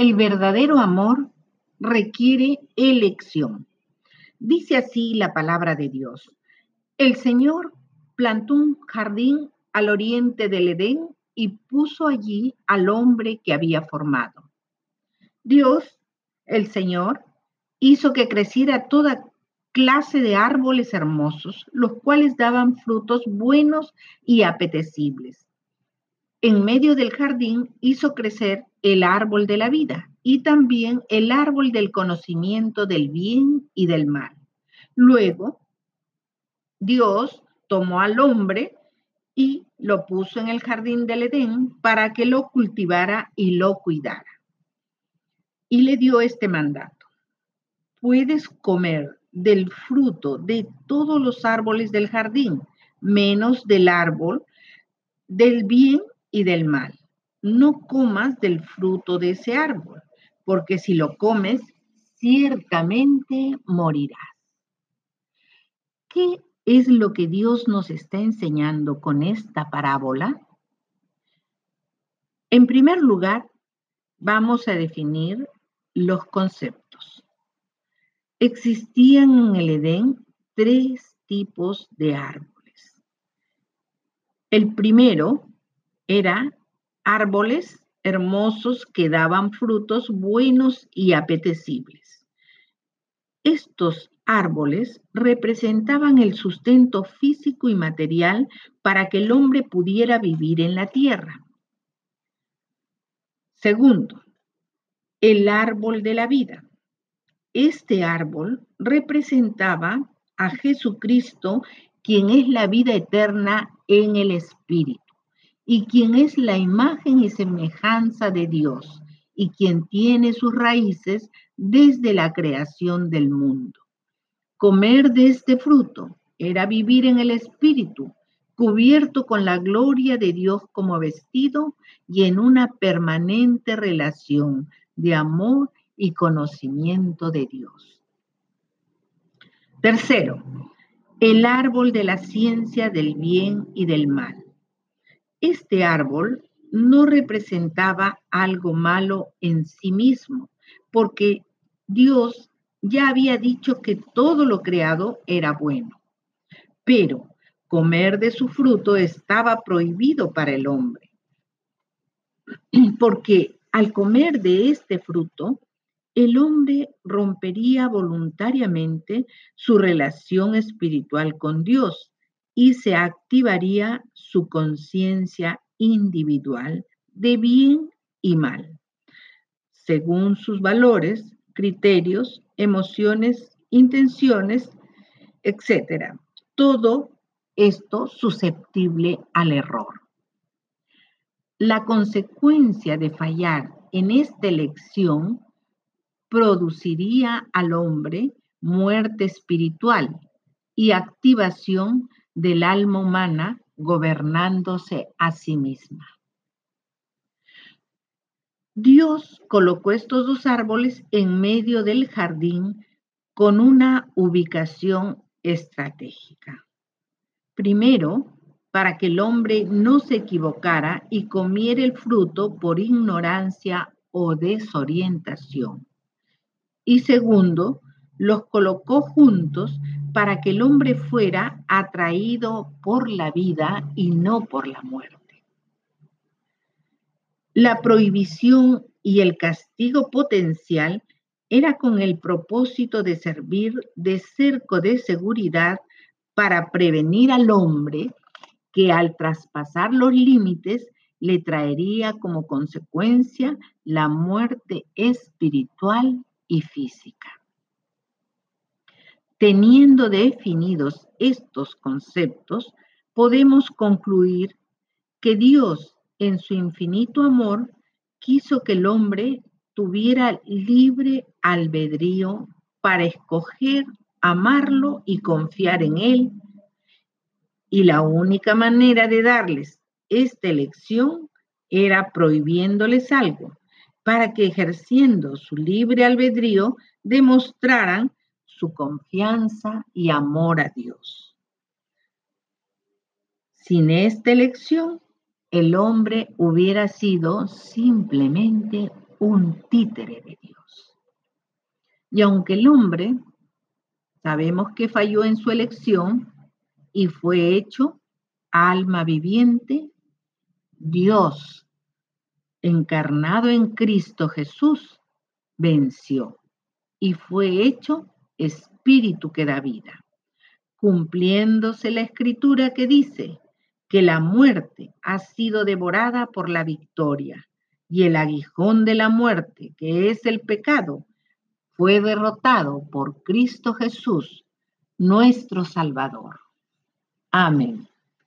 El verdadero amor requiere elección. Dice así la palabra de Dios. El Señor plantó un jardín al oriente del Edén y puso allí al hombre que había formado. Dios, el Señor, hizo que creciera toda clase de árboles hermosos, los cuales daban frutos buenos y apetecibles. En medio del jardín hizo crecer el árbol de la vida y también el árbol del conocimiento del bien y del mal. Luego, Dios tomó al hombre y lo puso en el jardín del Edén para que lo cultivara y lo cuidara. Y le dio este mandato. Puedes comer del fruto de todos los árboles del jardín, menos del árbol del bien y del mal. No comas del fruto de ese árbol, porque si lo comes, ciertamente morirás. ¿Qué es lo que Dios nos está enseñando con esta parábola? En primer lugar, vamos a definir los conceptos. Existían en el Edén tres tipos de árboles. El primero era árboles hermosos que daban frutos buenos y apetecibles. Estos árboles representaban el sustento físico y material para que el hombre pudiera vivir en la tierra. Segundo, el árbol de la vida. Este árbol representaba a Jesucristo, quien es la vida eterna en el Espíritu y quien es la imagen y semejanza de Dios y quien tiene sus raíces desde la creación del mundo. Comer de este fruto era vivir en el Espíritu, cubierto con la gloria de Dios como vestido y en una permanente relación de amor y conocimiento de Dios. Tercero, el árbol de la ciencia del bien y del mal. Este árbol no representaba algo malo en sí mismo, porque Dios ya había dicho que todo lo creado era bueno. Pero comer de su fruto estaba prohibido para el hombre, porque al comer de este fruto, el hombre rompería voluntariamente su relación espiritual con Dios y se activaría su conciencia individual de bien y mal, según sus valores, criterios, emociones, intenciones, etc. Todo esto susceptible al error. La consecuencia de fallar en esta elección produciría al hombre muerte espiritual y activación del alma humana gobernándose a sí misma. Dios colocó estos dos árboles en medio del jardín con una ubicación estratégica. Primero, para que el hombre no se equivocara y comiera el fruto por ignorancia o desorientación. Y segundo, los colocó juntos para que el hombre fuera atraído por la vida y no por la muerte. La prohibición y el castigo potencial era con el propósito de servir de cerco de seguridad para prevenir al hombre que al traspasar los límites le traería como consecuencia la muerte espiritual y física. Teniendo definidos estos conceptos, podemos concluir que Dios, en su infinito amor, quiso que el hombre tuviera libre albedrío para escoger amarlo y confiar en Él. Y la única manera de darles esta elección era prohibiéndoles algo, para que ejerciendo su libre albedrío demostraran su confianza y amor a Dios. Sin esta elección, el hombre hubiera sido simplemente un títere de Dios. Y aunque el hombre sabemos que falló en su elección y fue hecho alma viviente, Dios encarnado en Cristo Jesús venció y fue hecho espíritu que da vida, cumpliéndose la escritura que dice que la muerte ha sido devorada por la victoria y el aguijón de la muerte, que es el pecado, fue derrotado por Cristo Jesús, nuestro Salvador. Amén.